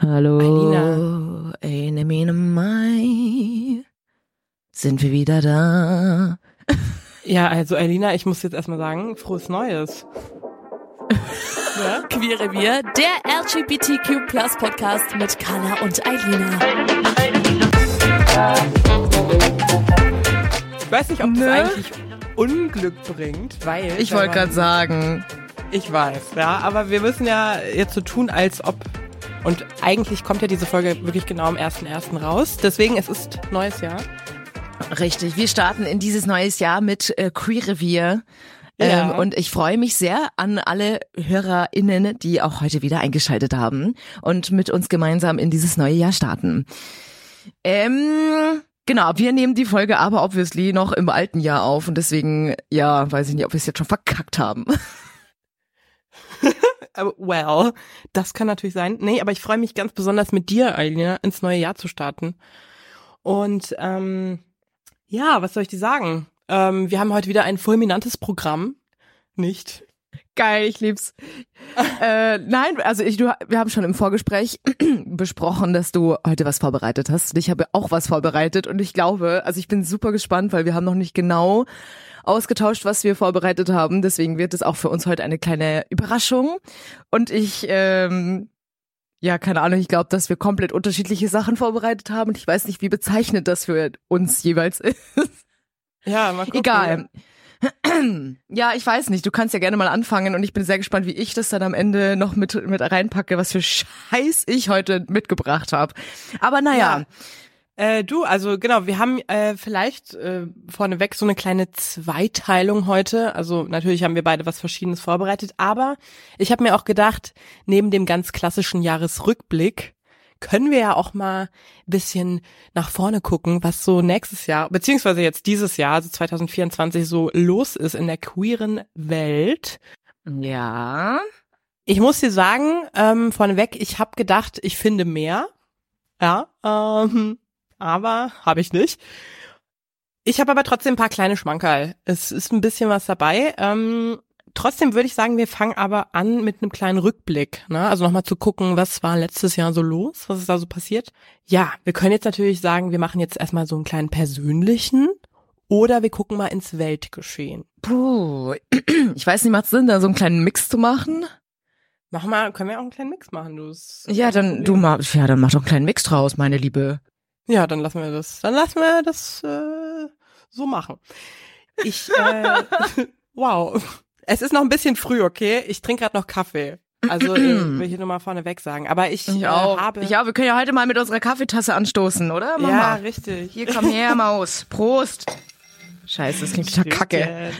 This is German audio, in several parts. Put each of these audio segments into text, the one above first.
Hallo, Alina. eine Mine Mai. Sind wir wieder da? Ja, also Elina, ich muss jetzt erstmal sagen, frohes Neues. ja? Queere Wir, der LGBTQ Plus Podcast mit Carla und Eilina. Ich weiß nicht, ob das Ne? eigentlich Unglück bringt, weil... Ich wollte gerade sagen, Ich weiß, ja, aber wir müssen ja jetzt so tun, als ob... Und eigentlich kommt ja diese Folge wirklich genau am 1.1. raus. Deswegen, es ist neues Jahr. richtig, wir starten in dieses neues Jahr mit äh, Queer Revier. Ähm, Ja. und ich freue mich sehr an alle HörerInnen, die auch heute wieder eingeschaltet haben und mit uns gemeinsam in dieses neue Jahr starten. Ähm, genau, wir nehmen die Folge aber obviously noch im alten Jahr auf und deswegen, ja, weiß ich nicht, ob wir es jetzt schon verkackt haben. Aber, well, das kann natürlich sein. Nee, aber ich freue mich ganz besonders mit dir, Eilina, ins neue Jahr zu starten. Und ähm, ja, was soll ich dir sagen? Ähm, wir haben heute wieder ein fulminantes Programm. Nicht? Geil, ich lieb's. äh, nein, also ich, du, wir haben schon im Vorgespräch besprochen, dass du heute was vorbereitet hast. Und ich habe auch was vorbereitet und ich glaube, also ich bin super gespannt, weil wir haben noch nicht genau ausgetauscht, was wir vorbereitet haben. Deswegen wird es auch für uns heute eine kleine Überraschung. Und ich, ähm, ja, keine Ahnung, ich glaube, dass wir komplett unterschiedliche Sachen vorbereitet haben. Und ich weiß nicht, wie bezeichnet das für uns jeweils ist. Ja, mal gucken. Egal. Ja, ich weiß nicht. Du kannst ja gerne mal anfangen und ich bin sehr gespannt, wie ich das dann am Ende noch mit, mit reinpacke, was für Scheiß ich heute mitgebracht habe. Aber naja, Äh, du, also genau, wir haben äh, vielleicht äh, vorneweg so eine kleine Zweiteilung heute. Also natürlich haben wir beide was Verschiedenes vorbereitet, aber ich habe mir auch gedacht, neben dem ganz klassischen Jahresrückblick können wir ja auch mal ein bisschen nach vorne gucken, was so nächstes Jahr, beziehungsweise jetzt dieses Jahr, also 2024, so los ist in der queeren Welt. ja. Ich muss dir sagen, ähm, vorneweg, ich habe gedacht, ich finde mehr. Ja, ähm, aber habe ich nicht. Ich habe aber trotzdem ein paar kleine Schmankerl. Es ist ein bisschen was dabei. Ähm, trotzdem würde ich sagen, wir fangen aber an mit einem kleinen Rückblick. Ne? Also nochmal zu gucken, was war letztes Jahr so los, was ist da so passiert. Ja, wir können jetzt natürlich sagen, wir machen jetzt erstmal so einen kleinen persönlichen oder wir gucken mal ins Weltgeschehen. Puh. Ich weiß nicht, macht Sinn, da so einen kleinen Mix zu machen? Mach mal, können wir auch einen kleinen Mix machen, du. Ja, dann du mal, ja, dann mach doch einen kleinen Mix draus, meine Liebe. Ja, dann lassen wir das. Dann lassen wir das äh, so machen. Ich, äh, wow. Es ist noch ein bisschen früh, okay? Ich trinke gerade noch Kaffee. Also äh, will ich nur mal vorneweg sagen. Aber ich, äh, habe. Ja, wir können ja heute mal mit unserer Kaffeetasse anstoßen, oder, Mama? ja, richtig. Hier, komm her, Maus. Prost. Scheiße, das klingt total kacke.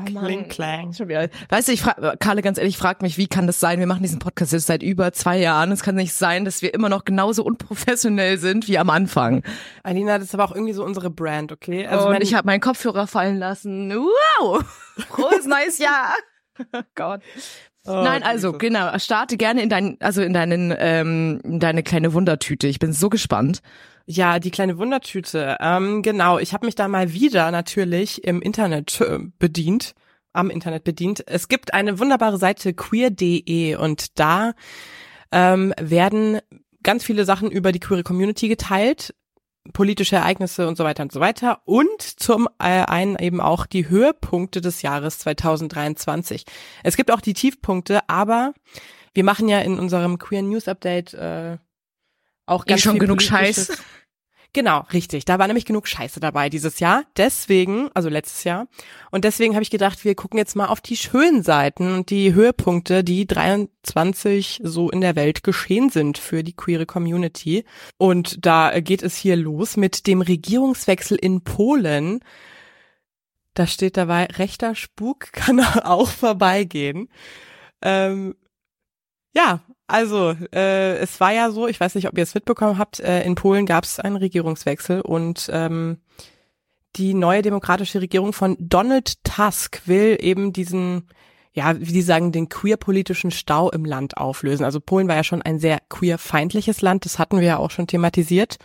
Oh Kling, klang. Schon wieder. Weißt du, ich frage, Karle, ganz ehrlich, frag mich, wie kann das sein? Wir machen diesen Podcast jetzt seit über zwei Jahren. Es kann nicht sein, dass wir immer noch genauso unprofessionell sind wie am Anfang. Alina, das ist aber auch irgendwie so unsere Brand, okay? Also und ich habe meinen Kopfhörer fallen lassen. Wow! Frohes neues Jahr! Oh Gott. Oh, Nein, also Jesus. genau, starte gerne in dein, also in deinen, ähm, in deine kleine Wundertüte. Ich bin so gespannt. Ja, die kleine Wundertüte. Ähm, genau, ich habe mich da mal wieder natürlich im Internet äh, bedient, am Internet bedient. Es gibt eine wunderbare Seite queer.de und da ähm, werden ganz viele Sachen über die queere Community geteilt, politische Ereignisse und so weiter und so weiter und zum äh, einen eben auch die Höhepunkte des Jahres 2023. Es gibt auch die Tiefpunkte, aber wir machen ja in unserem Queer News Update äh, auch Eh ganz schon viel genug Scheiß. Genau, richtig. Da war nämlich genug Scheiße dabei dieses Jahr. Deswegen, also letztes Jahr. Und deswegen habe ich gedacht, wir gucken jetzt mal auf die schönen Seiten und die Höhepunkte, die 23 so in der Welt geschehen sind für die queere Community. Und da geht es hier los mit dem Regierungswechsel in Polen. Da steht dabei, rechter Spuk kann auch vorbeigehen. Ähm, ja, also äh, es war ja so, ich weiß nicht, ob ihr es mitbekommen habt, äh, in Polen gab es einen Regierungswechsel und ähm, die neue demokratische Regierung von Donald Tusk will eben diesen, ja, wie die sagen, den queer-politischen Stau im Land auflösen. Also Polen war ja schon ein sehr queer-feindliches Land, das hatten wir ja auch schon thematisiert.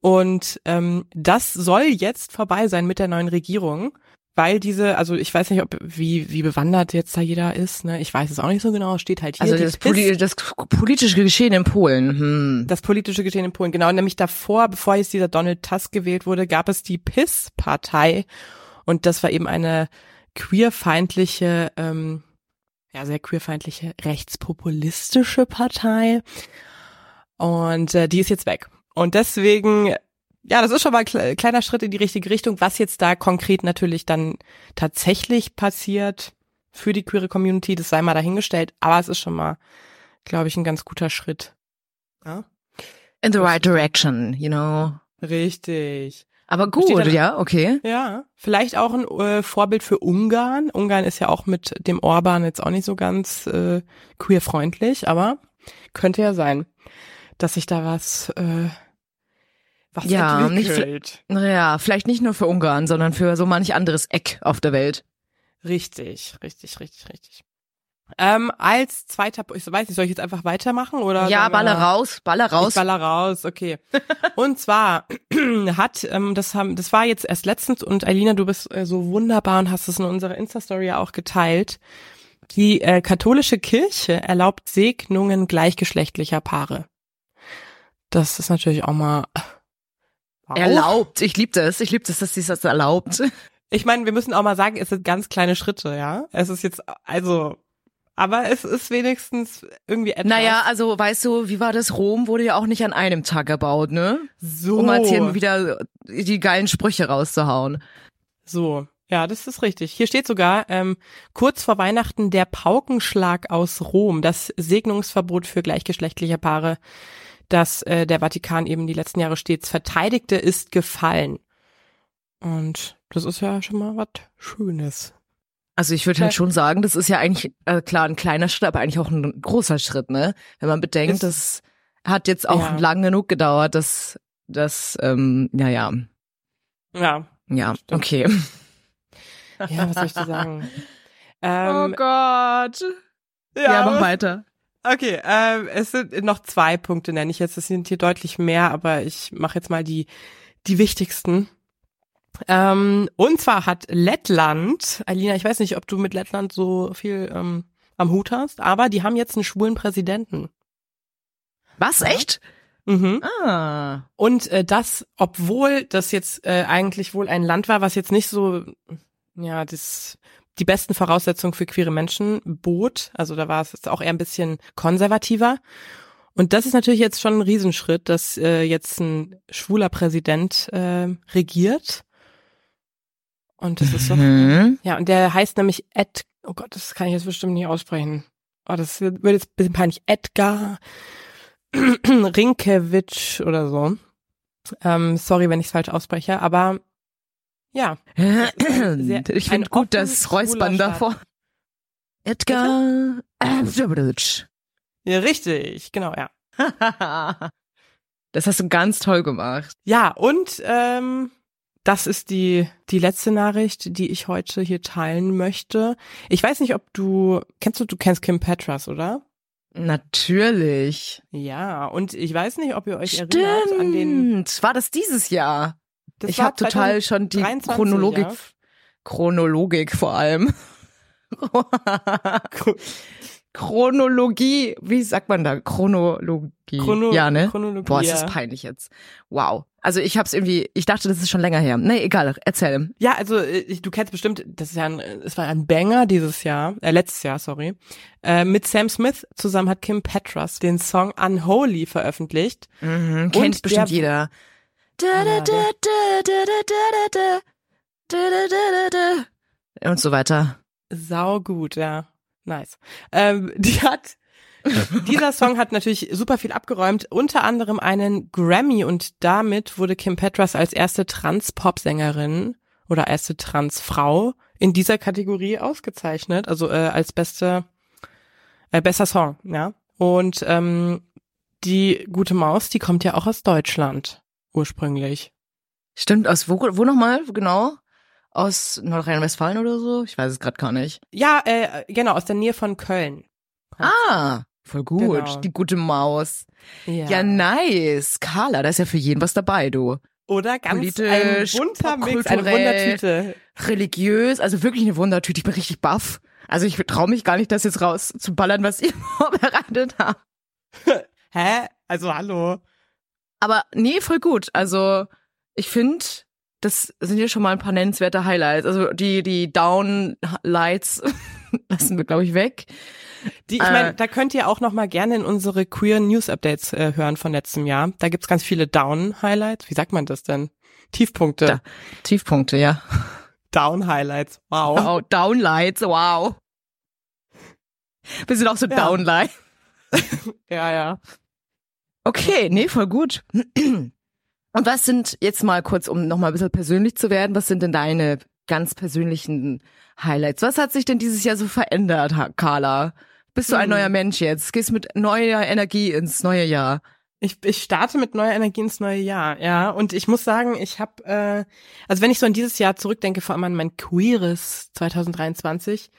Und ähm, das soll jetzt vorbei sein mit der neuen Regierung weil diese, also ich weiß nicht, ob wie wie bewandert jetzt da jeder ist, ne? Ich weiß es auch nicht so genau. Steht halt hier. Also das, Poli das politische Geschehen in Polen. Hm. Das politische Geschehen in Polen, genau. Nämlich davor, bevor jetzt dieser Donald Tusk gewählt wurde, gab es die PIS-Partei und das war eben eine queerfeindliche, ähm, ja sehr queerfeindliche rechtspopulistische Partei und äh, die ist jetzt weg. Und deswegen ja, das ist schon mal ein kleiner Schritt in die richtige Richtung. Was jetzt da konkret natürlich dann tatsächlich passiert für die queere Community, das sei mal dahingestellt. Aber es ist schon mal, glaube ich, ein ganz guter Schritt. Ja? In the right direction, you know. Richtig. Aber gut, dann, ja, okay. Ja, vielleicht auch ein äh, Vorbild für Ungarn. Ungarn ist ja auch mit dem Orban jetzt auch nicht so ganz äh, queerfreundlich, aber könnte ja sein, dass sich da was äh, was ja, entwickelt. Nicht, ja, vielleicht nicht nur für Ungarn, sondern für so manch anderes Eck auf der Welt. Richtig, richtig, richtig, richtig. Ähm, als zweiter, ich weiß nicht, soll ich jetzt einfach weitermachen oder? Ja, baller raus, baller raus. Ich baller raus, okay. und zwar hat, ähm, das haben, das war jetzt erst letztens und Alina, du bist äh, so wunderbar und hast es in unserer Insta-Story ja auch geteilt. Die äh, katholische Kirche erlaubt Segnungen gleichgeschlechtlicher Paare. Das ist natürlich auch mal Wow. Erlaubt. Ich liebe das. Ich liebe das, dass sie das erlaubt. Ich meine, wir müssen auch mal sagen, es sind ganz kleine Schritte, ja. Es ist jetzt, also, aber es ist wenigstens irgendwie etwas. Naja, also weißt du, wie war das? Rom wurde ja auch nicht an einem Tag gebaut, ne? So. Um mal hier wieder die geilen Sprüche rauszuhauen. So. Ja, das ist richtig. Hier steht sogar ähm, kurz vor Weihnachten der Paukenschlag aus Rom, das Segnungsverbot für gleichgeschlechtliche Paare dass äh, der Vatikan eben die letzten Jahre stets verteidigte, ist gefallen. Und das ist ja schon mal was Schönes. Also ich würde halt schon sagen, das ist ja eigentlich äh, klar ein kleiner Schritt, aber eigentlich auch ein großer Schritt, ne? Wenn man bedenkt, das hat jetzt auch ja. lang genug gedauert, dass das, ähm, ja, ja. Ja. Ja, stimmt. okay. Ja, was soll ich dir sagen? Oh ähm, oh Gott. Ja, ja mach weiter. Okay, ähm, es sind noch zwei Punkte, nenne ich jetzt. Es sind hier deutlich mehr, aber ich mache jetzt mal die, die wichtigsten. Ähm, und zwar hat Lettland, Alina, ich weiß nicht, ob du mit Lettland so viel ähm, am Hut hast, aber die haben jetzt einen schwulen Präsidenten. Was, echt? Mhm. Ah. Und äh, das, obwohl das jetzt äh, eigentlich wohl ein Land war, was jetzt nicht so, ja, das die besten Voraussetzungen für queere Menschen bot. Also da war es jetzt auch eher ein bisschen konservativer. Und das ist natürlich jetzt schon ein Riesenschritt, dass äh, jetzt ein schwuler Präsident äh, regiert. Und das ist doch, mhm. ja, und der heißt nämlich Ed, oh Gott, das kann ich jetzt bestimmt nicht aussprechen. Oh, das wird jetzt ein bisschen peinlich. Edgar Rinkewitsch oder so. Ähm, sorry, wenn ich es falsch ausspreche, aber ja. Sehr, ich finde gut das Räuspern davor. Edgar Ja, richtig, genau, ja. das hast du ganz toll gemacht. Ja, und ähm, das ist die, die letzte Nachricht, die ich heute hier teilen möchte. Ich weiß nicht, ob du, kennst du, du kennst Kim Petras, oder? Natürlich. Ja, und ich weiß nicht, ob ihr euch Stimmt. erinnert an den. War das dieses Jahr? Das ich habe total schon die Chronologik, ja? Chronologik vor allem. Chronologie, wie sagt man da? Chronologie. Chrono ja, ne? Chronologie, Boah, ist das peinlich jetzt. Wow. Also ich hab's irgendwie, ich dachte, das ist schon länger her. Nee, egal, erzähl. Ja, also ich, du kennst bestimmt, das ist ja ein, es war ein Banger dieses Jahr, äh, letztes Jahr, sorry. Äh, mit Sam Smith zusammen hat Kim Petras den Song Unholy veröffentlicht. Mhm, kennt bestimmt jeder. Und so weiter. Sau gut, ja. Nice. Ähm, die hat, dieser Song hat natürlich super viel abgeräumt, unter anderem einen Grammy und damit wurde Kim Petras als erste Trans-Pop-Sängerin oder erste Trans-Frau in dieser Kategorie ausgezeichnet, also äh, als beste Äh, bester Song, ja. Und ähm, die gute Maus, die kommt ja auch aus Deutschland ursprünglich. Stimmt, aus wo, wo nochmal, genau? Aus Nordrhein-Westfalen oder so? Ich weiß es gerade gar nicht. Ja, äh, genau, aus der Nähe von Köln. Ah, voll gut. Genau. Die gute Maus. Ja. nice. Carla, da ist ja für jeden was dabei, du. Oder ganz Politisch, ein bunter Mix, eine. Wundertüte. Religiös, also wirklich eine Wundertüte. Ich bin richtig baff. Also ich traue mich gar nicht, das jetzt raus zu ballern, was ihr vorbereitet habt. Hä? Also hallo. Aber nee, voll gut. Also ich finde, das sind ja schon mal ein paar nennenswerte Highlights. Also die, die Downlights lassen wir, glaube ich, weg. Die, ich Äh. meine, da könnt ihr auch noch mal gerne in unsere Queer News Updates äh, hören von letztem Jahr. Da gibt's ganz viele Down Highlights. Wie sagt man das denn? Tiefpunkte. Da. Tiefpunkte, ja. Down Highlights. Wow. Oh, Downlights, wow. Wir sind auch so Ja. Downlight. Ja, ja. Okay, nee, voll gut. Und was sind jetzt mal kurz, um nochmal ein bisschen persönlich zu werden, was sind denn deine ganz persönlichen Highlights? Was hat sich denn dieses Jahr so verändert, Carla? Bist du ein Hm. neuer Mensch jetzt? Gehst mit neuer Energie ins neue Jahr? Ich, ich starte mit neuer Energie ins neue Jahr, ja. Und ich muss sagen, ich habe, äh, also wenn ich so an dieses Jahr zurückdenke, vor allem an mein queeres 2023,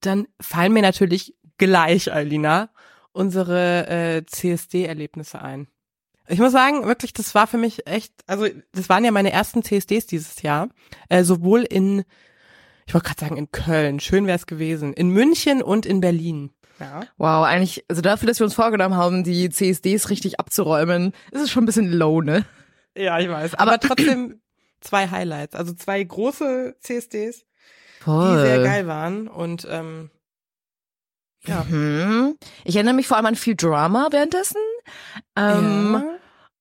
dann fallen mir natürlich gleich, Alina, unsere äh, CSD-Erlebnisse ein. Ich muss sagen, wirklich, das war für mich echt, also das waren ja meine ersten CSDs dieses Jahr, äh, sowohl in, ich wollte gerade sagen in Köln, schön wäre es gewesen, in München und in Berlin. Ja. Wow, eigentlich, also dafür, dass wir uns vorgenommen haben, die CSDs richtig abzuräumen, ist es schon ein bisschen low, ne? Ja, ich weiß. Aber trotzdem zwei Highlights. Also zwei große CSDs, die sehr geil waren. Und ähm, ja. Mhm. Ich erinnere mich vor allem an viel Drama währenddessen. Ähm, ja.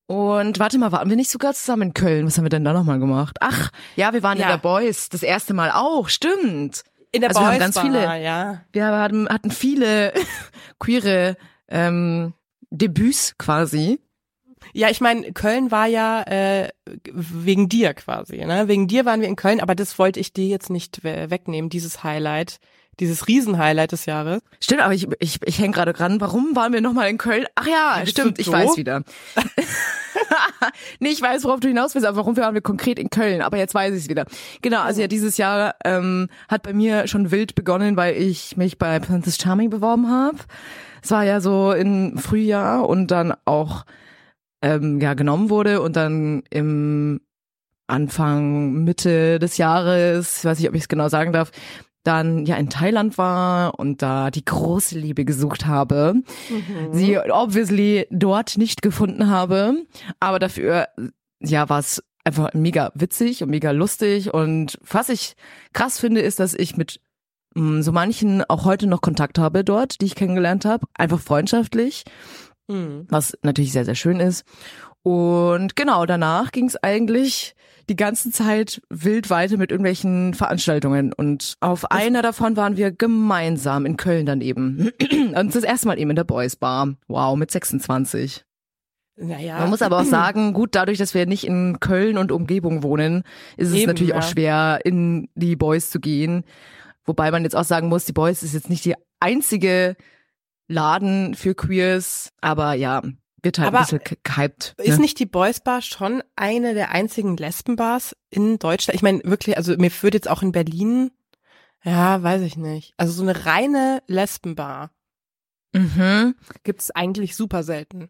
Und warte mal, waren wir nicht sogar zusammen in Köln? Was haben wir denn da nochmal gemacht? Ach, ja, wir waren Ja. in der Boys das erste Mal auch, stimmt. In der also wir haben Boys ganz Bar, viele- ja. Wir hatten, hatten viele queere ähm, Debüts quasi. Ja, ich meine, Köln war ja äh, wegen dir quasi, ne? Wegen dir waren wir in Köln, aber das wollte ich dir jetzt nicht we wegnehmen, dieses Highlight, dieses Riesenhighlight des Jahres. Stimmt, aber ich, ich, ich hänge gerade dran. Warum waren wir nochmal in Köln? Ach ja, Bist stimmt, ich weiß wieder. nee, ich weiß, worauf du hinaus willst, aber warum waren wir konkret in Köln? Aber jetzt weiß ich es wieder. Genau, also ja, dieses Jahr ähm, hat bei mir schon wild begonnen, weil ich mich bei Princess Charming beworben habe. Es war ja so im Frühjahr und dann auch ähm, ja genommen wurde und dann im Anfang, Mitte des Jahres, ich weiß nicht, ob ich es genau sagen darf, dann ja in Thailand war und da die große Liebe gesucht habe. Sie obviously dort nicht gefunden habe, aber dafür ja war es einfach mega witzig und mega lustig und was ich krass finde ist, dass ich mit mh, so manchen auch heute noch Kontakt habe dort, die ich kennengelernt habe, einfach freundschaftlich Mhm. was natürlich sehr, sehr schön ist. Und genau, danach ging es eigentlich die ganze Zeit wild weiter mit irgendwelchen Veranstaltungen. Und auf einer davon waren wir gemeinsam in Köln dann eben. Und das erste Mal eben in der Boys Bar. Wow, mit 26. Naja. Man muss aber auch sagen, gut, dadurch, dass wir nicht in Köln und Umgebung wohnen, ist es Eben, natürlich ja. auch schwer, in die Boys zu gehen. Wobei man jetzt auch sagen muss, die Boys ist jetzt nicht die einzige Laden für Queers, aber ja, wird halt Aber ein bisschen ge- gehypt. Ist ne? nicht die Boys Bar schon eine der einzigen Lesbenbars in Deutschland? Ich meine, wirklich, also mir würde jetzt auch in Berlin, ja, weiß ich nicht. Also so eine reine Lesbenbar Mhm. gibt's eigentlich super selten.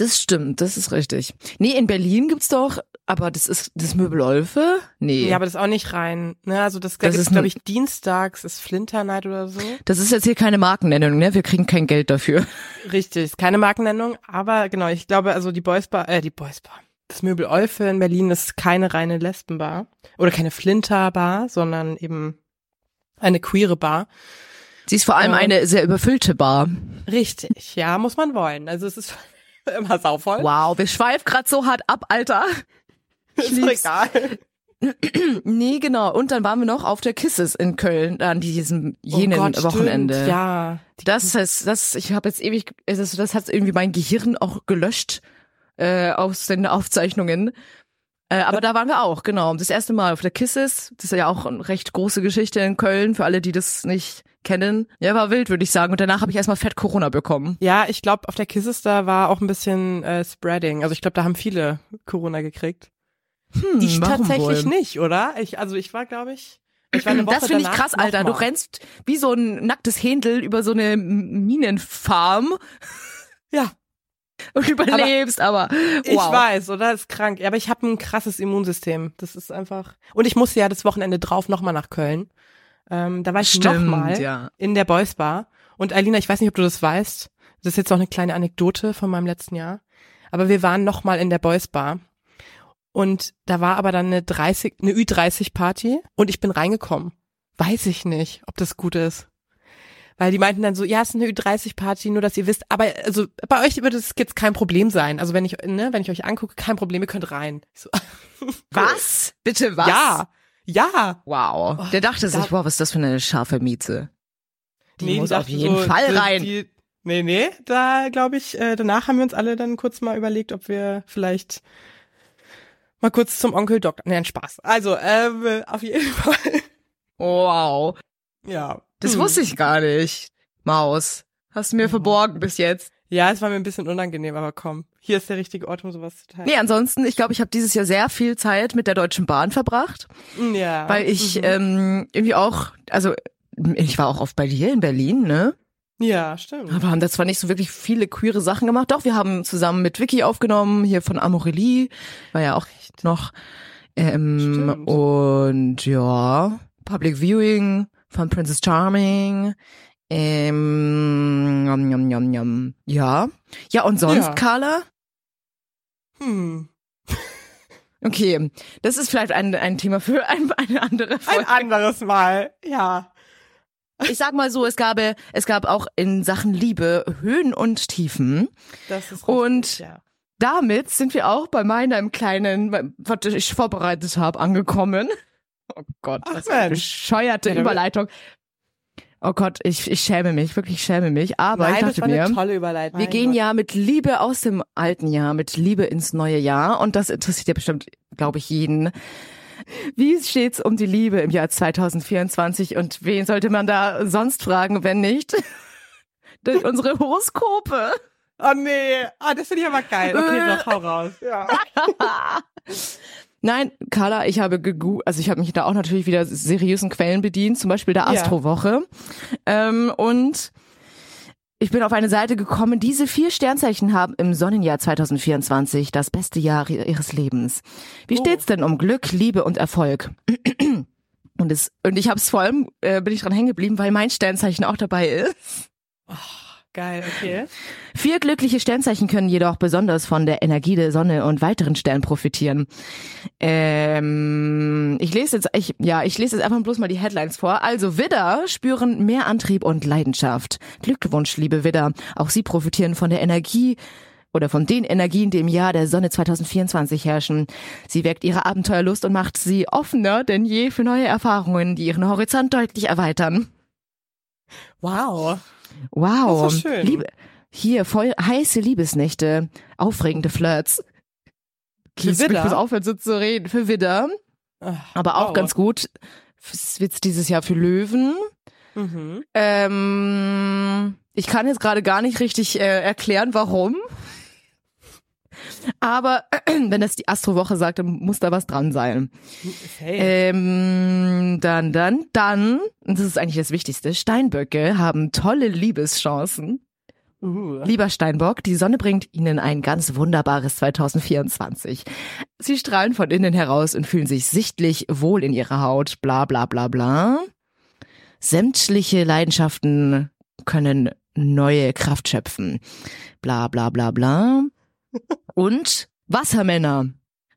Das stimmt, das ist richtig. Nee, in Berlin gibt's doch, aber das ist das Möbelolfe? Nee. Ja, aber das ist auch nicht rein. Ne? Also das, da Das ist glaube ich, dienstags ist Flinter Night oder so. das ist jetzt hier keine Markennennung, ne? Wir kriegen kein Geld dafür. Richtig, ist keine Markennennung, aber genau, ich glaube, also die Boys Bar, äh, die Boys Bar. Das Möbel Olfe in Berlin ist keine reine Lesbenbar oder keine Flinter-Bar, sondern eben eine queere Bar. Sie ist vor allem Ja. eine sehr überfüllte Bar. Richtig, ja, muss man wollen. Also es ist immer sauvoll. Wow, wir schweifen grad so hart ab, Alter. ist doch lieb's. egal. Nee, genau. Und dann waren wir noch auf der Kisses in Köln an diesem jenen oh Gott, Wochenende. Stimmt, ja. Das heißt, das, ich habe jetzt ewig, das, das hat irgendwie mein Gehirn auch gelöscht äh, aus den Aufzeichnungen. Äh, aber da waren wir auch, genau. Das erste Mal auf der Kisses. Das ist ja auch eine recht große Geschichte in Köln, für alle, die das nicht kennen. Ja, war wild, würde ich sagen. Und danach habe ich erstmal fett Corona bekommen. Ja, ich glaube, auf der Kisses da war auch ein bisschen äh, Spreading. Also ich glaube, da haben viele Corona gekriegt. Hm, ich tatsächlich wohl? nicht, oder? Ich, also ich war, glaube ich, ich war eine Woche Das finde ich krass, Alter. Du rennst wie so ein nacktes Händel über so eine Minenfarm Ja, und überlebst, aber, ich wow. weiß, oder? Ist krank. Aber ich habe ein krasses Immunsystem. Das ist einfach. Und ich musste ja das Wochenende drauf nochmal nach Köln. Ähm, da war ich nochmal ja. in der Boys Bar. Und Alina, ich weiß nicht, ob du das weißt. Das ist jetzt noch eine kleine Anekdote von meinem letzten Jahr. Aber wir waren nochmal in der Boys Bar. Und da war aber dann eine 30, eine Ü30 Party und ich bin reingekommen. Weiß ich nicht, ob das gut ist. Weil die meinten dann so, ja, es ist eine Ü30 Party, nur dass ihr wisst, aber also bei euch wird es jetzt kein Problem sein. Also wenn ich, ne, wenn ich euch angucke, kein Problem, ihr könnt rein. So, Was? Bitte was? Ja, ja. Wow. Der dachte da- sich, wow, was ist das für eine scharfe Mieze? Die Nee, muss auf jeden so, Fall rein. Die, nee, nee, da glaube ich, äh, danach haben wir uns alle dann kurz mal überlegt, ob wir vielleicht mal kurz zum Onkel Doktor. Nee, ein Spaß. Also, ähm, auf jeden Fall. Wow. Ja. Das Hm. wusste ich gar nicht. Maus. Hast du mir verborgen bis jetzt. Ja, es war mir ein bisschen unangenehm, aber komm. Hier ist der richtige Ort, um sowas zu teilen. Nee, ansonsten, ich glaube, ich habe dieses Jahr sehr viel Zeit mit der Deutschen Bahn verbracht, Ja. weil ich Mhm. ähm, irgendwie auch, also ich war auch oft bei dir in Berlin, ne? ja, stimmt. Aber haben da zwar nicht so wirklich viele queere Sachen gemacht. Doch, wir haben zusammen mit Vicky aufgenommen, hier von Amorelie, war ja auch noch. Ähm, Stimmt. und ja, Public Viewing von Princess Charming. Ähm, yum, yum, yum, yum. Ja. Ja, und sonst, Ja. Carla? Hm. Okay, das ist vielleicht ein, ein Thema für ein, eine andere Ein Folge. anderes Mal. Ja. Ich sag mal so, es gab, es gab auch in Sachen Liebe Höhen und Tiefen. Das ist Und- richtig, ja. Damit sind wir auch bei meinem kleinen, was ich vorbereitet habe, angekommen. Oh Gott, Ach, was für eine Mensch. bescheuerte Ja, Überleitung. Oh Gott, ich, ich schäme mich, wirklich ich schäme mich. Aber Nein, ich das dachte war mir, eine tolle Überleitung. wir Mein gehen Gott. ja mit Liebe aus dem alten Jahr, mit Liebe ins neue Jahr. Und das interessiert ja bestimmt, glaube ich, jeden. Wie steht's um die Liebe im Jahr 2024 und wen sollte man da sonst fragen, wenn nicht durch unsere Horoskope? Oh nee. Ah, das finde ich aber geil. Okay, doch, hau raus. Ja. Nein, Carla, ich habe gegu also ich habe mich da auch natürlich wieder seriösen Quellen bedient, zum Beispiel der Ja. Astrowoche. Ähm, und ich bin auf eine Seite gekommen, diese vier Sternzeichen haben im Sonnenjahr 2024 das beste Jahr ihres Lebens. Wie Oh. steht's denn um Glück, Liebe und Erfolg? Und, es, und ich habe es vor allem, äh, bin ich dran hängen geblieben, weil mein Sternzeichen auch dabei ist. Geil, okay. Vier glückliche Sternzeichen können jedoch besonders von der Energie der Sonne und weiteren Sternen profitieren. Ähm, ich lese jetzt, ich, ja, ich lese jetzt einfach bloß mal die Headlines vor. Also Widder spüren mehr Antrieb und Leidenschaft. Glückwunsch, liebe Widder. Auch Sie profitieren von der Energie oder von den Energien, die im Jahr der Sonne 2024 herrschen. Sie weckt ihre Abenteuerlust und macht sie offener denn je für neue Erfahrungen, die ihren Horizont deutlich erweitern. Wow. Wow. Das ist schön. Liebe, hier, voll heiße Liebesnächte, aufregende Flirts. Will ich bloß aufhören so zu reden. Für Widder. Ach, Aber auch wow. ganz gut. Es wird dieses Jahr für Löwen. Mhm. Ähm, ich kann jetzt gerade gar nicht richtig äh, erklären, warum. Aber wenn das die Astrowoche sagt, dann muss da was dran sein. Hey. Ähm, dann, dann, dann, und das ist eigentlich das Wichtigste, Steinböcke haben tolle Liebeschancen. uh. Lieber Steinbock, die Sonne bringt Ihnen ein ganz wunderbares 2024. Sie strahlen von innen heraus und fühlen sich sichtlich wohl in ihrer Haut, bla bla bla bla. Sämtliche Leidenschaften können neue Kraft schöpfen, bla bla bla bla. Und Wassermänner.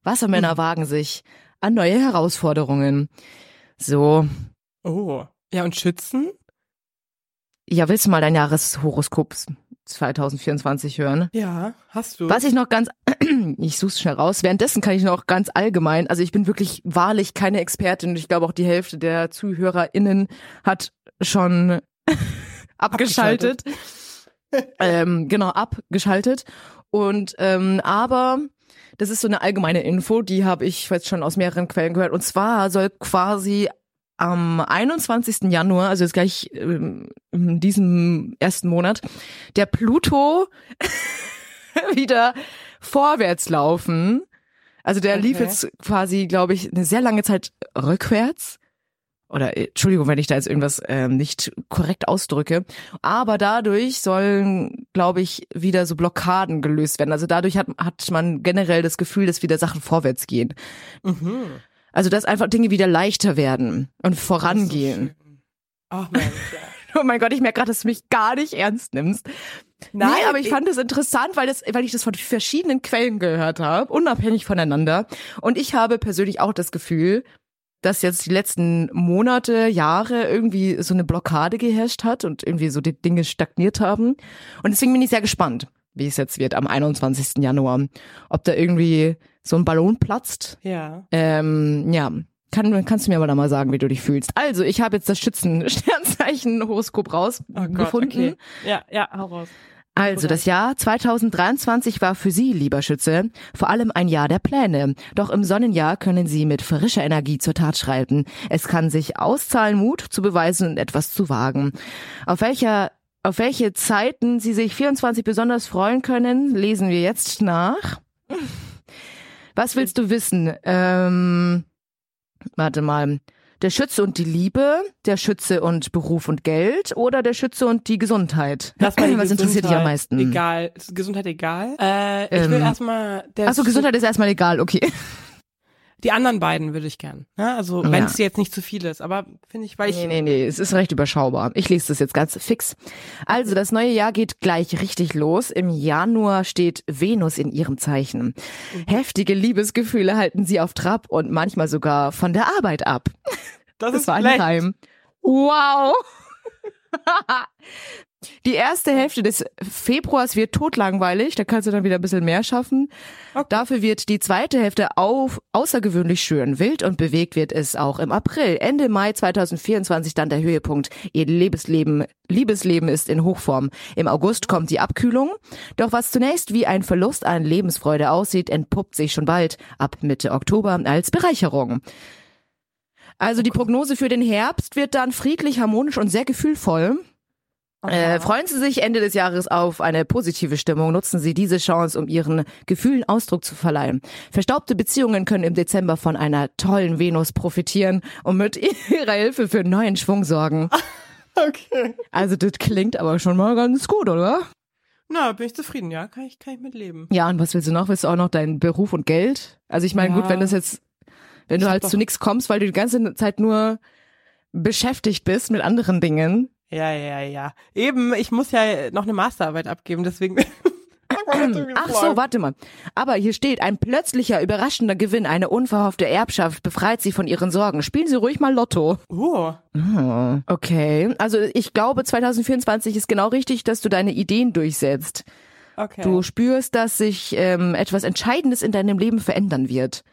Wassermänner wagen sich an neue Herausforderungen. So, Oh. Ja, und Schützen? ja, willst du mal dein Jahreshoroskop 2024 hören? Ja, hast du. Was ich noch ganz, ich such's schnell raus. Währenddessen kann ich noch ganz allgemein, also ich bin wirklich wahrlich keine Expertin und ich glaube auch die Hälfte der ZuhörerInnen hat schon abgeschaltet. ähm, genau, abgeschaltet. Und ähm, aber Das ist so eine allgemeine Info, die habe ich jetzt schon aus mehreren Quellen gehört. Und zwar soll quasi am 21. Januar, also jetzt gleich ähm, in diesem ersten Monat, der Pluto wieder vorwärts laufen. Also der lief Okay. jetzt quasi, glaube ich, eine sehr lange Zeit rückwärts. Oder äh, Entschuldigung, wenn ich da jetzt irgendwas ähm, nicht korrekt ausdrücke. Aber dadurch sollen, glaube ich, wieder so Blockaden gelöst werden. Also dadurch hat, hat man generell das Gefühl, dass wieder Sachen vorwärts gehen. Mhm. Also dass einfach Dinge wieder leichter werden und vorangehen. Ach ja. Oh mein Gott, ich merke gerade, dass du mich gar nicht ernst nimmst. Nein, nee, aber ich fand es interessant, weil, das, weil ich das von verschiedenen Quellen gehört habe, unabhängig voneinander. Und ich habe persönlich auch das Gefühl, dass jetzt die letzten Monate, Jahre irgendwie so eine Blockade geherrscht hat und irgendwie so die Dinge stagniert haben. Und deswegen bin ich sehr gespannt, wie es jetzt wird am 21. Januar. Ob da irgendwie so ein Ballon platzt. Ja. Ähm, ja. Kann, kannst du mir aber da mal sagen, wie du dich fühlst? Also, ich habe jetzt das Schützen-Sternzeichen-Horoskop Oh Gott, rausgefunden. okay. Ja, ja, hau raus. Also, das Jahr 2023 war für Sie, lieber Schütze, vor allem ein Jahr der Pläne. Doch im Sonnenjahr können Sie mit frischer Energie zur Tat schreiten. Es kann sich auszahlen, Mut zu beweisen und etwas zu wagen. Auf welcher auf welche Zeiten Sie sich 24 besonders freuen können, lesen wir jetzt nach. Was willst du wissen? Ähm, warte mal. Der Schütze und die Liebe, der Schütze und Beruf und Geld oder der Schütze und die Gesundheit? Lass mal die Was interessiert dich am Gesundheit meisten? Egal. Ist Gesundheit egal? Äh, ich will Ähm, erstmal der Achso, Gesundheit ist erstmal egal, okay. Die anderen beiden würde ich gern. Ja, also wenn Ja. es jetzt nicht zu viel ist, aber finde ich, weil ich Nee, nee, nee, es ist recht überschaubar. Ich lese das jetzt ganz fix. Also, das neue Jahr geht gleich richtig los. Im Januar steht Venus in ihrem Zeichen. Heftige Liebesgefühle halten sie auf Trab und manchmal sogar von der Arbeit ab. das, Das ist war ein schlecht. Reim. Wow! Die erste Hälfte des Februars wird totlangweilig, da kannst du dann wieder ein bisschen mehr schaffen. Okay. Dafür wird die zweite Hälfte auf, außergewöhnlich schön. Wild und bewegt wird es auch im April. Ende Mai 2024 dann der Höhepunkt. Ihr Liebesleben, Liebesleben ist in Hochform. Im August kommt die Abkühlung. Doch was zunächst wie ein Verlust an Lebensfreude aussieht, entpuppt sich schon bald ab Mitte Oktober als Bereicherung. Also die Prognose für den Herbst wird dann friedlich, harmonisch und sehr gefühlvoll. Äh, freuen Sie sich Ende des Jahres auf eine positive Stimmung. Nutzen Sie diese Chance, um Ihren Gefühlen Ausdruck zu verleihen. Verstaubte Beziehungen können im Dezember von einer tollen Venus profitieren und mit ihrer Hilfe für neuen Schwung sorgen. Okay. Also das klingt aber schon mal ganz gut, oder? Na, bin ich zufrieden, ja. Kann ich, kann ich mitleben. Ja, und was willst du noch? Willst du auch noch deinen Beruf und Geld? Also ich meine, Ja. gut, wenn das jetzt, wenn du Ich hab halt doch- zu nichts kommst, weil du die ganze Zeit nur beschäftigt bist mit anderen Dingen. Ja, ja, ja. Eben, ich muss ja noch eine Masterarbeit abgeben, deswegen. Ach so, warte mal. Aber hier steht, ein plötzlicher, überraschender Gewinn, eine unverhoffte Erbschaft befreit Sie von Ihren Sorgen. Spielen Sie ruhig mal Lotto. Oh, Okay. Also ich glaube, 2024 ist genau richtig, dass du deine Ideen durchsetzt. okay. Du spürst, dass sich ähm, etwas Entscheidendes in deinem Leben verändern wird.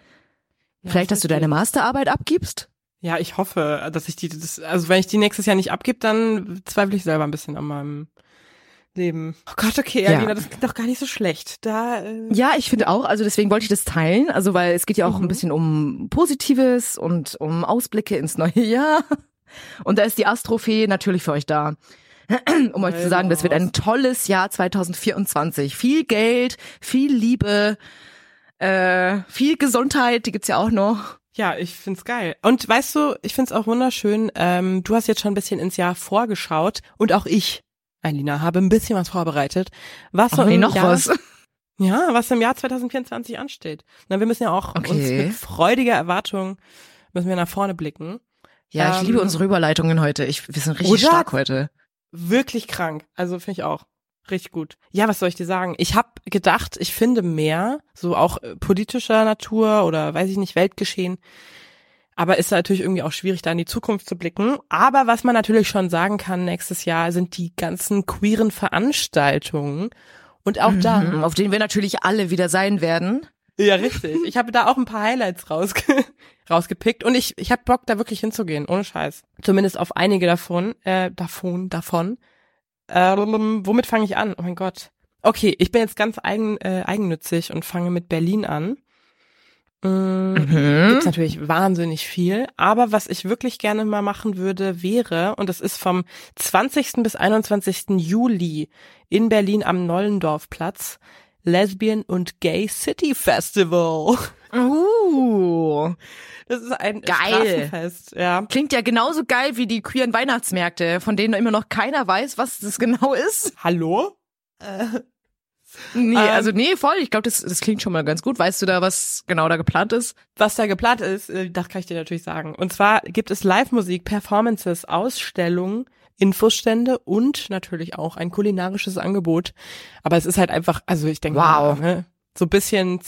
Ja, Vielleicht, dass du deine. Masterarbeit abgibst? Ja, ich hoffe, dass ich die, das, also wenn ich die nächstes Jahr nicht abgib, dann zweifle ich selber ein bisschen an meinem Leben. Oh Gott, okay, Ja. Alina, das klingt doch gar nicht so schlecht. Da, äh, Ja, ich finde auch, also deswegen wollte ich das teilen, also weil es geht ja auch Mhm. ein bisschen um Positives und um Ausblicke ins neue Jahr. Und da ist die Astrofee natürlich für euch da. Um euch zu sagen, das wird ein tolles Jahr 2024. Viel Geld, viel Liebe, äh, viel Gesundheit, die gibt's ja auch noch. Ja, ich find's geil. Und weißt du, ich find's auch wunderschön, ähm, du hast jetzt schon ein bisschen ins Jahr vorgeschaut und auch ich, Alina, habe ein bisschen was vorbereitet. Was so im noch Jahr, was. Ja, was im Jahr 2024 ansteht. Na, wir müssen ja auch uns Okay. mit freudiger Erwartung müssen wir nach vorne blicken. Ja, ich Ähm, liebe unsere Überleitungen heute. Ich, wir sind richtig stark heute. Wirklich krank. Also finde ich auch. Richtig gut. Ja, was soll ich dir sagen? Ich habe gedacht, ich finde mehr, so auch äh, politischer Natur oder weiß ich nicht, Weltgeschehen. Aber ist natürlich irgendwie auch schwierig, da in die Zukunft zu blicken. Aber was man natürlich schon sagen kann nächstes Jahr, sind die ganzen queeren Veranstaltungen. Und auch da. Mhm, auf denen wir natürlich alle wieder sein werden. Ja, richtig. Ich habe da auch ein paar Highlights rausge rausgepickt und ich, ich habe Bock, da wirklich hinzugehen, ohne Scheiß. Zumindest auf einige davon, äh, davon, davon. Ähm, womit fange ich an? Oh mein Gott. Okay, ich bin jetzt ganz eigen, äh, eigennützig und fange mit Berlin an. Mm, Mhm. Gibt's natürlich wahnsinnig viel, aber was ich wirklich gerne mal machen würde, wäre, und das ist vom 20. bis 21. Juli in Berlin am Nollendorfplatz, Lesbian und Gay City Festival. Uh, Das ist ein Geil. Straßenfest, ja. klingt ja genauso geil wie die queeren Weihnachtsmärkte, von denen immer noch keiner weiß, was das genau ist. Hallo? Äh, Nee, Ähm. also nee, voll. Ich glaube, das, das klingt schon mal ganz gut. Weißt du da, was genau da geplant ist? Was da geplant ist, äh, das kann ich dir natürlich sagen. Und zwar gibt es Live-Musik, Performances, Ausstellungen, Infostände und natürlich auch ein kulinarisches Angebot. Aber es ist halt einfach, also ich denke, Wow. ne, so ein bisschen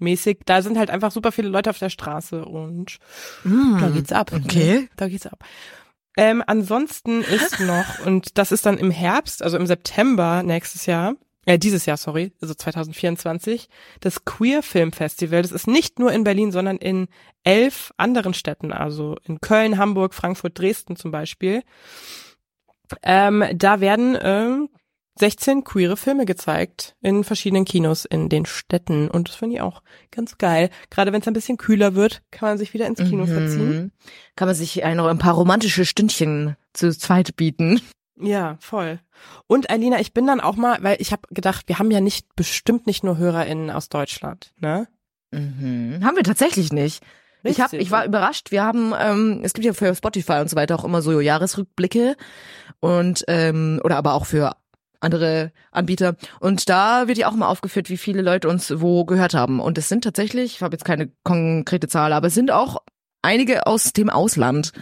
CSD-mäßig. Da sind halt einfach super viele Leute auf der Straße und da geht's ab. Okay. Ne? Da geht's ab. Ähm, ansonsten ist noch, und das ist dann im Herbst, also im September nächstes Jahr, äh, dieses Jahr, sorry, also 2024, das Queer Film Festival. Das ist nicht nur in Berlin, sondern in elf anderen Städten, also in Köln, Hamburg, Frankfurt, Dresden zum Beispiel. Ähm, da werden ähm, 16 queere Filme gezeigt in verschiedenen Kinos in den Städten. Und das finde ich auch ganz geil. Gerade wenn es ein bisschen kühler wird, kann man sich wieder ins Kino verziehen. Mhm. Kann man sich ein, noch ein paar romantische Stündchen zu zweit bieten. Ja, voll. Und Alina, ich bin dann auch mal, weil ich habe gedacht, wir haben ja nicht bestimmt nicht nur HörerInnen aus Deutschland, ne? Mhm. Haben wir tatsächlich nicht. Ich, hab, Richtig. ich war überrascht. Wir haben, ähm, es gibt ja für Spotify und so weiter auch immer so Jahresrückblicke und ähm, oder aber auch für andere Anbieter. Und da wird ja auch mal aufgeführt, wie viele Leute uns wo gehört haben. Und es sind tatsächlich, ich habe jetzt keine konkrete Zahl, aber es sind auch einige aus dem Ausland.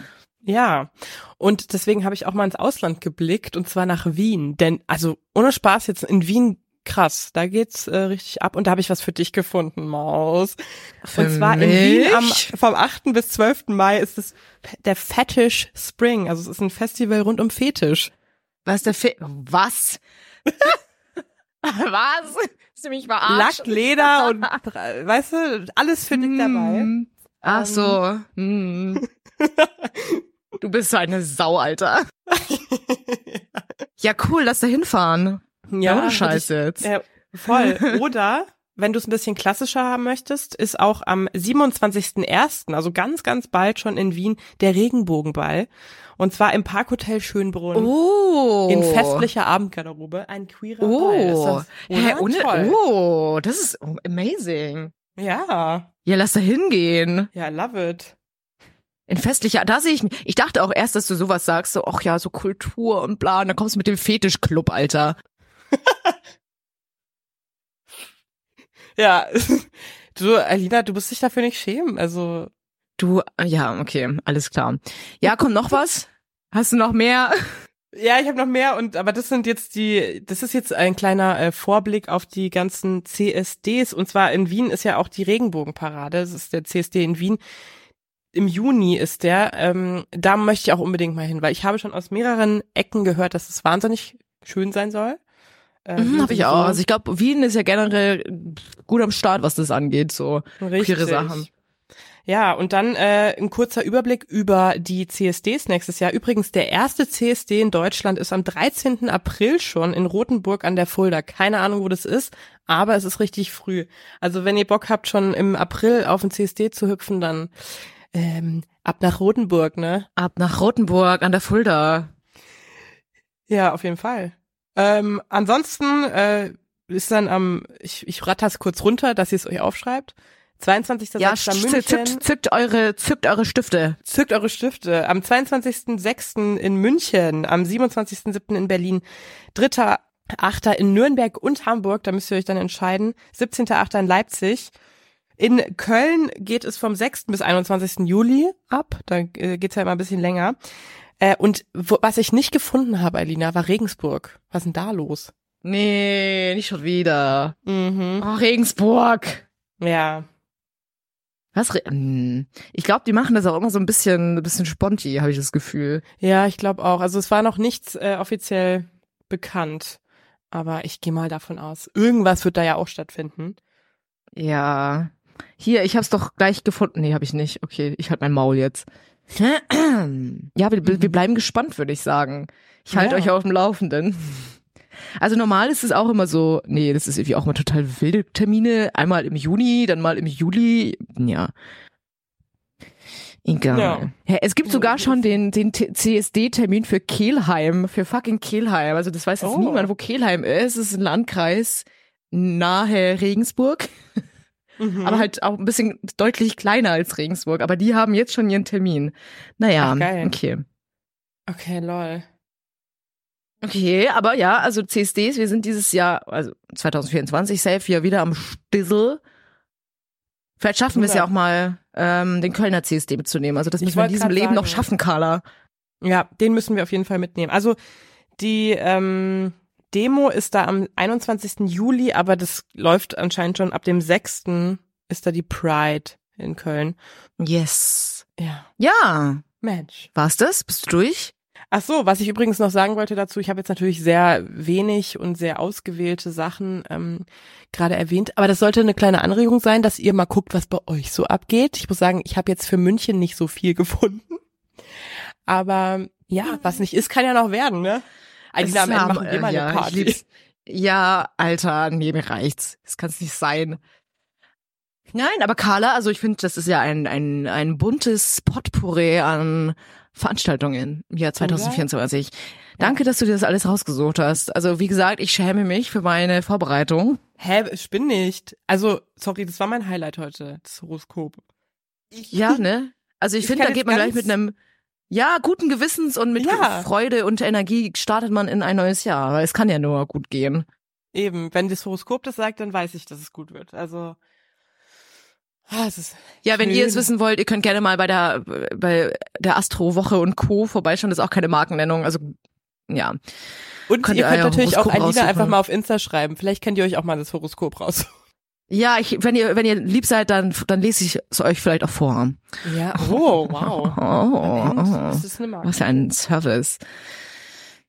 Ja. Und deswegen habe ich auch mal ins Ausland geblickt und zwar nach Wien. Denn, also ohne Spaß jetzt in Wien krass, da geht's äh, richtig ab und da habe ich was für dich gefunden, Maus. Für und zwar in Wien am, mich? vom 8. bis 12. Mai ist es der Fetish Spring, also es ist ein Festival rund um Fetisch. Was der Fe Was? Was? Hast du mich verarscht? Lack, Leder und weißt du, alles für dich dabei. Hm. Ach so. Hm. Du bist so eine Sau, Alter. Ja, cool, lass da hinfahren. Ja, ohne Scheiß jetzt. Ja, voll. Oder wenn du es ein bisschen klassischer haben möchtest, ist auch am 27.01., also ganz, ganz bald schon in Wien, der Regenbogenball. Und zwar im Parkhotel Schönbrunn. Oh. In festlicher Abendgarderobe. Ein queerer Ball. Ist Oh. das, Hä, ohne, Toll. oh, das ist amazing. Ja. Ja, lass da hingehen. Ja, love it. In festlicher, da sehe ich mich. Ich dachte auch erst, dass du sowas sagst, so, ach ja, so Kultur und bla, und dann kommst du mit dem Fetischclub, Alter. Ja. Du, Alina, du musst dich dafür nicht schämen. Also, Du, ja, okay, alles klar. Ja, kommt noch was? Hast du noch mehr? Ja, ich habe noch mehr und aber das sind jetzt die, das ist jetzt ein kleiner äh, Vorblick auf die ganzen CSDs und zwar in Wien ist ja auch die Regenbogenparade. Das ist der CSD in Wien. Im Juni ist der. Ähm, da möchte ich auch unbedingt mal hin, weil ich habe schon aus mehreren Ecken gehört, dass es wahnsinnig schön sein soll. Äh, Mhm, Wien hab ich auch. Also ich glaube, Wien ist ja generell gut am Start, was das angeht, so Richtig. queere Sachen. Ja, und dann äh, ein kurzer Überblick über die CSDs nächstes Jahr. Übrigens, der erste CSD in Deutschland ist am 13. April schon in Rothenburg an der Fulda. Keine Ahnung, wo das ist, aber es ist richtig früh. Also wenn ihr Bock habt, schon im April auf den CSD zu hüpfen, dann ähm, ab nach Rothenburg, ne? Ab nach Rothenburg an der Fulda. Ja, auf jeden Fall. Ähm, ansonsten äh, ist dann am, ich, ich ratter's kurz runter, dass ihr es euch aufschreibt. 22. Ja, München. zückt, zückt eure, zückt eure Stifte. Zückt eure Stifte. Am 22.06. in München, am 27.07. in Berlin, 3.8. in Nürnberg und Hamburg, da müsst ihr euch dann entscheiden, 17.8. in Leipzig. In Köln geht es vom 6. bis 21. Juli ab, da äh, geht's ja immer ein bisschen länger. Äh, und wo, was ich nicht gefunden habe, Alina, war Regensburg. Was ist denn da los? Nee, nicht schon wieder. Mhm. Oh, Regensburg. Ja, Was? Hm. Ich glaube, die machen das auch immer so ein bisschen, ein bisschen sponti, habe ich das Gefühl. ja, ich glaube auch. Also es war noch nichts äh, offiziell bekannt, aber ich gehe mal davon aus, irgendwas wird da ja auch stattfinden. Ja. Hier, ich hab's doch gleich gefunden. Nee, habe ich nicht. Okay, ich halt mein Maul jetzt. Ja, wir, wir bleiben gespannt, würde ich sagen. Ich halte Ja. euch auf dem Laufenden. Also normal ist es auch immer so, nee, das ist irgendwie auch mal total wilde Termine. Einmal im Juni, dann mal im Juli. Ja. Egal. Ja. Ja, es gibt sogar schon den, den CSD-Termin für Kelheim, für fucking Kelheim. Also das weiß jetzt Oh. niemand, wo Kelheim ist. Es ist ein Landkreis nahe Regensburg, Mhm. aber halt auch ein bisschen deutlich kleiner als Regensburg. Aber die haben jetzt schon ihren Termin. Naja, Ach, geil. okay. Okay, lol. Okay, aber ja, also CSDs, wir sind dieses Jahr, also 2024 safe ja wieder am Stissel. Vielleicht schaffen wir es ja auch mal, ähm, den Kölner CSD mitzunehmen. Also das müssen wir in diesem Leben noch sagen. schaffen, Carla. Ja, den müssen wir auf jeden Fall mitnehmen. Also die ähm, Demo ist da am 21. Juli, aber das läuft anscheinend schon ab dem 6. ist da die Pride in Köln. Yes. Ja. Ja, Mensch. war's das? Bist du durch? Ach so, was ich übrigens noch sagen wollte dazu, ich habe jetzt natürlich sehr wenig und sehr ausgewählte Sachen ähm, gerade erwähnt, aber das sollte eine kleine Anregung sein, dass ihr mal guckt, was bei euch so abgeht. Ich muss sagen, ich habe jetzt für München nicht so viel gefunden. Aber ja, was nicht ist, kann ja noch werden, ne? Eigentlich am Ende machen wir mal äh, ja, eine ich Party. Ja, Alter, nee, mir reicht's. Das kann's nicht sein. Nein, aber Carla, also ich finde, das ist ja ein, ein, ein buntes Potpourri an Veranstaltungen im Jahr 2024. Danke, dass du dir das alles rausgesucht hast. Also wie gesagt, ich schäme mich für meine Vorbereitung. Hä, ich bin nicht. Also, sorry, das war mein Highlight heute, das Horoskop. Ja, ne? Also ich, Ich finde, da geht man gleich mit einem ja, guten Gewissens und mit Ja. Freude und Energie startet man in ein neues Jahr, weil es kann ja nur gut gehen. Eben, wenn das Horoskop das sagt, dann weiß ich, dass es gut wird. Also, ah, es ist Ja, wenn ihr es Schön. wissen wollt, ihr könnt gerne mal bei der bei der Astro Woche und Co vorbeischauen. Das ist auch keine Markennennung. Also ja, Und Könnt ihr könnt natürlich auch Horoskop Alina raussuchen. einfach mal auf Insta schreiben. Vielleicht könnt ihr euch auch mal das Horoskop raus. Ja, ich, wenn ihr wenn ihr lieb seid, dann dann lese ich es euch vielleicht auch vor. Ja, oh, wow. Oh, oh. Das ist eine Marke. was für ein Service.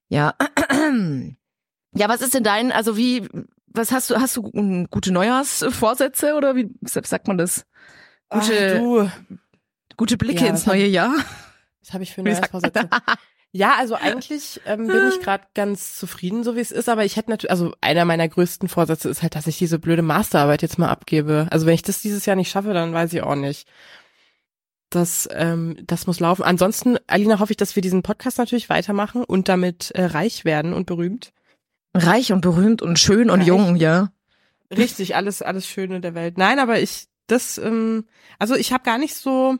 Ja, ja, was ist denn dein? Also wie? Was hast du? Hast du gute Neujahrsvorsätze oder wie sagt man das? Gute Ach, du, gute Blicke Ja, ins hab- neue Jahr. was habe ich für Neujahrsvorsätze? Ja, also eigentlich ähm, bin ich gerade ganz zufrieden, so wie es ist, aber ich hätte natürlich, also einer meiner größten Vorsätze ist halt, dass ich diese blöde Masterarbeit jetzt mal abgebe. Also wenn ich das dieses Jahr nicht schaffe, dann weiß ich auch nicht. Das, ähm, das muss laufen. Ansonsten, Alina, hoffe ich, dass wir diesen Podcast natürlich weitermachen und damit äh, reich werden und berühmt. Reich und berühmt und schön und Reich. jung, ja. Richtig, alles, alles Schöne der Welt. Nein, aber ich, das, ähm, also ich habe gar nicht so,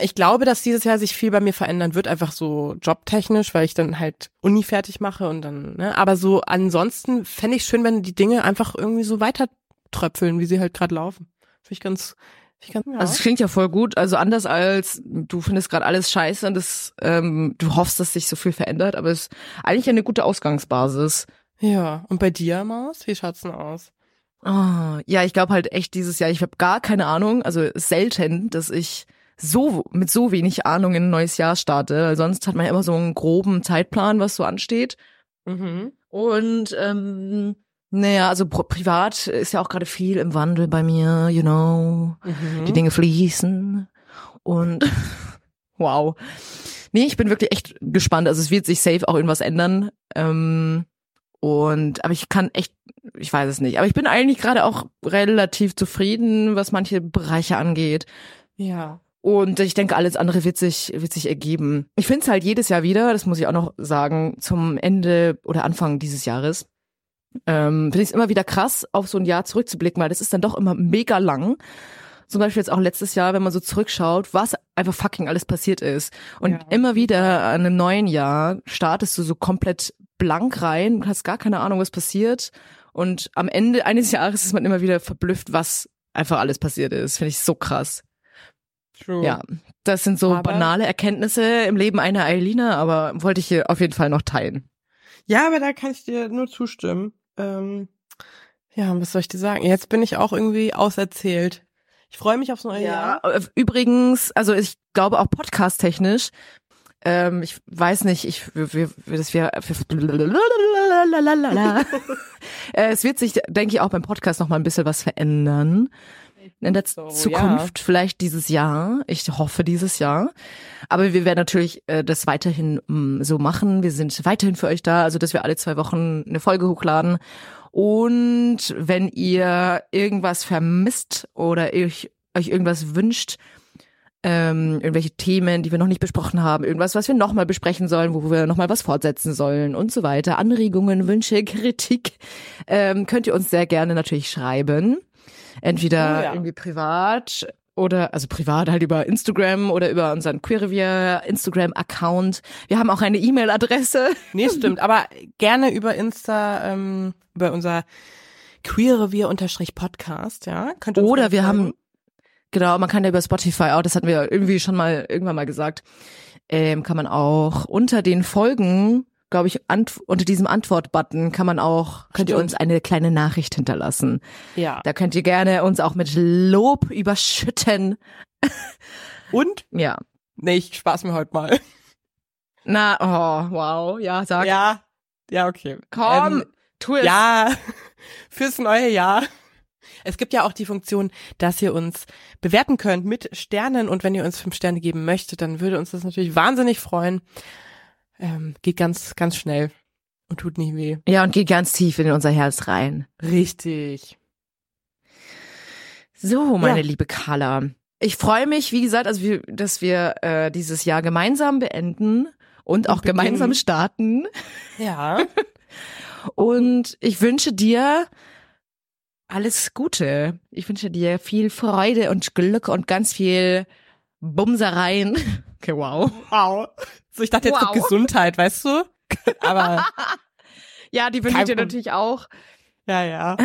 ich, glaube, dass dieses Jahr sich viel bei mir verändern wird, einfach so jobtechnisch, weil ich dann halt Uni fertig mache und dann, ne, aber so ansonsten fände ich schön, wenn die Dinge einfach irgendwie so weiter tröpfeln, wie sie halt gerade laufen. Finde ich ganz, finde ich ganz, ja. Also es klingt ja voll gut. Also anders als du findest gerade alles scheiße und das, ähm, du hoffst, dass sich so viel verändert, aber es ist eigentlich eine gute Ausgangsbasis. ja. Und bei dir, Maus, wie schaut's denn aus? Ah, ja, ich glaube halt echt dieses Jahr, ich habe gar keine Ahnung, also selten, dass ich so mit so wenig Ahnung in ein neues Jahr starte. Sonst hat man ja immer so einen groben Zeitplan, was so ansteht. Mhm. Und ähm, naja, also privat ist ja auch gerade viel im Wandel bei mir, you know. Mhm. Die Dinge fließen. Und wow. Nee, ich bin wirklich echt gespannt. Also es wird sich safe auch irgendwas ändern. Ähm, und aber ich kann echt, ich weiß es nicht. Aber ich bin eigentlich gerade auch relativ zufrieden, was manche Bereiche angeht. Ja. Und ich denke, alles andere wird sich, wird sich ergeben. Ich finde es halt jedes Jahr wieder, das muss ich auch noch sagen, zum Ende oder Anfang dieses Jahres. Ähm, finde ich es immer wieder krass, auf so ein Jahr zurückzublicken, weil das ist dann doch immer mega lang. Zum Beispiel jetzt auch letztes Jahr, wenn man so zurückschaut, was einfach fucking alles passiert ist. Und Ja. immer wieder an einem neuen Jahr startest du so komplett blank rein, und hast gar keine Ahnung, was passiert. Und am Ende eines Jahres ist man immer wieder verblüfft, was einfach alles passiert ist. Finde ich so krass. True. Ja, das sind so Aber- banale Erkenntnisse im Leben einer Eilina, aber wollte ich hier auf jeden Fall noch teilen. Ja, aber da kann ich dir nur zustimmen. Ähm, ja, was soll ich dir sagen? Jetzt bin ich auch irgendwie auserzählt. Ich freue mich aufs neue Jahr. äh, übrigens, also ich glaube auch podcast-technisch, ähm, ich weiß nicht, ich, wir, wir, wir- das wir, äh, es wird sich, denke ich, auch beim Podcast noch mal ein bisschen was verändern. In der So, Zukunft, vielleicht dieses Jahr. Ich hoffe dieses Jahr. Aber wir werden natürlich äh, das weiterhin mh, so machen. Wir sind weiterhin für euch da, also dass wir alle zwei Wochen eine Folge hochladen. Und wenn ihr irgendwas vermisst oder euch, euch irgendwas wünscht, ähm, irgendwelche Themen, die wir noch nicht besprochen haben, irgendwas, was wir nochmal besprechen sollen, wo wir nochmal was fortsetzen sollen und so weiter. Anregungen, Wünsche, Kritik, ähm, könnt ihr uns sehr gerne natürlich schreiben. Entweder Oh ja. irgendwie privat oder, also privat halt über Instagram oder über unseren Queerrevier Instagram-Account. Wir haben auch eine E-Mail-Adresse. Nee, stimmt, aber gerne über Insta, ähm, über unser Queerrevier-Podcast, ja. Könnt ihr uns Oder wir haben, genau, man kann ja über Spotify auch, das hatten wir irgendwie schon mal irgendwann mal gesagt, ähm, kann man auch unter den Folgen, glaube ich, unter diesem Antwort-Button kann man auch, könnt ihr uns eine kleine Nachricht hinterlassen. Ja. Da könnt ihr gerne uns auch mit Lob überschütten. Und? Ja. Nee, ich spaß mir heute mal. Na, oh, wow, ja, sag. Ja. Ja, okay. Komm, Ähm, tu es. Ja, fürs neue Jahr. Es gibt ja auch die Funktion, dass ihr uns bewerten könnt mit Sternen und wenn ihr uns fünf Sterne geben möchtet, dann würde uns das natürlich wahnsinnig freuen. Ähm, geht ganz, ganz schnell und tut nicht weh. Ja, und geht ganz tief in unser Herz rein. Richtig. So, meine Ja. liebe Carla. Ich freue mich, wie gesagt, also wir, dass wir äh, dieses Jahr gemeinsam beenden und auch beginnen. gemeinsam starten. Ja. Und ich wünsche dir alles Gute. Ich wünsche dir viel Freude und Glück und ganz viel Bumsereien. Okay, wow. Wow. So, ich dachte jetzt Wow. Gesundheit, weißt du? Aber Ja, die wünsche ich dir natürlich auch. ja, ja.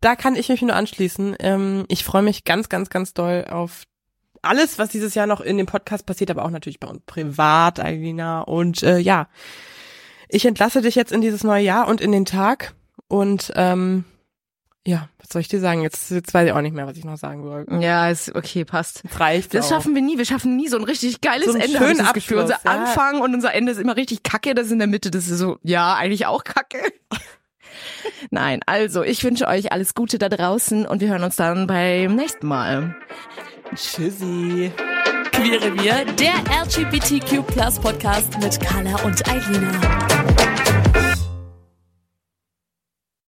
Da kann ich mich nur anschließen. Ähm, ich freue mich ganz, ganz, ganz doll auf alles, was dieses Jahr noch in dem Podcast passiert, aber auch natürlich bei uns privat, Alina. Und äh, ja, ich entlasse dich jetzt in dieses neue Jahr und in den Tag. Und ähm, ja, was soll ich dir sagen? Jetzt, jetzt weiß ich auch nicht mehr, was ich noch sagen soll. Ja, ist okay, passt. Jetzt reicht Das schaffen wir nie. Wir schaffen nie so ein richtig geiles So Ende. das Gefühl. Abschluss, Unser ja. Anfang und unser Ende ist immer richtig kacke. Das ist in der Mitte. Das ist so, ja, eigentlich auch kacke. Nein, also ich wünsche euch alles Gute da draußen und wir hören uns dann beim nächsten Mal. Tschüssi. Queerrevier, der LGBTQ Podcast mit Carla und Eilina.